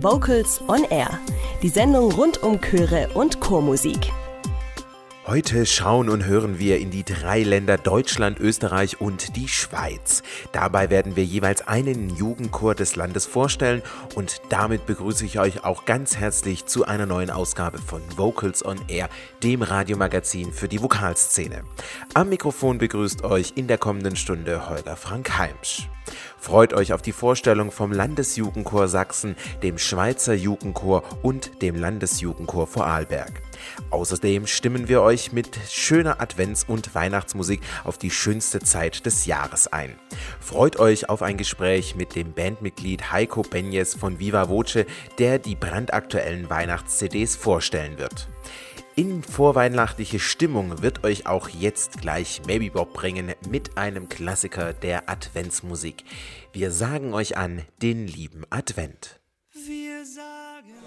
Vocals on Air, die Sendung rund um Chöre und Chormusik. Heute schauen und hören wir in die drei Länder Deutschland, Österreich und die Schweiz. Dabei werden wir jeweils einen Jugendchor des Landes vorstellen und damit begrüße ich euch auch ganz herzlich zu einer neuen Ausgabe von Vocals on Air, dem Radiomagazin für die Vokalszene. Am Mikrofon begrüßt euch in der kommenden Stunde Holger Frank Heimsch. Freut euch auf die Vorstellung vom Landesjugendchor Sachsen, dem Schweizer Jugendchor und dem Landesjugendchor Vorarlberg. Außerdem stimmen wir euch mit schöner Advents- und Weihnachtsmusik auf die schönste Zeit des Jahres ein. Freut euch auf ein Gespräch mit dem Bandmitglied Heiko Benjes von Viva Voce, der die brandaktuellen Weihnachts-CDs vorstellen wird. In vorweihnachtliche Stimmung wird euch auch jetzt gleich Maybe Bob bringen mit einem Klassiker der Adventsmusik. Wir sagen euch an den lieben Advent.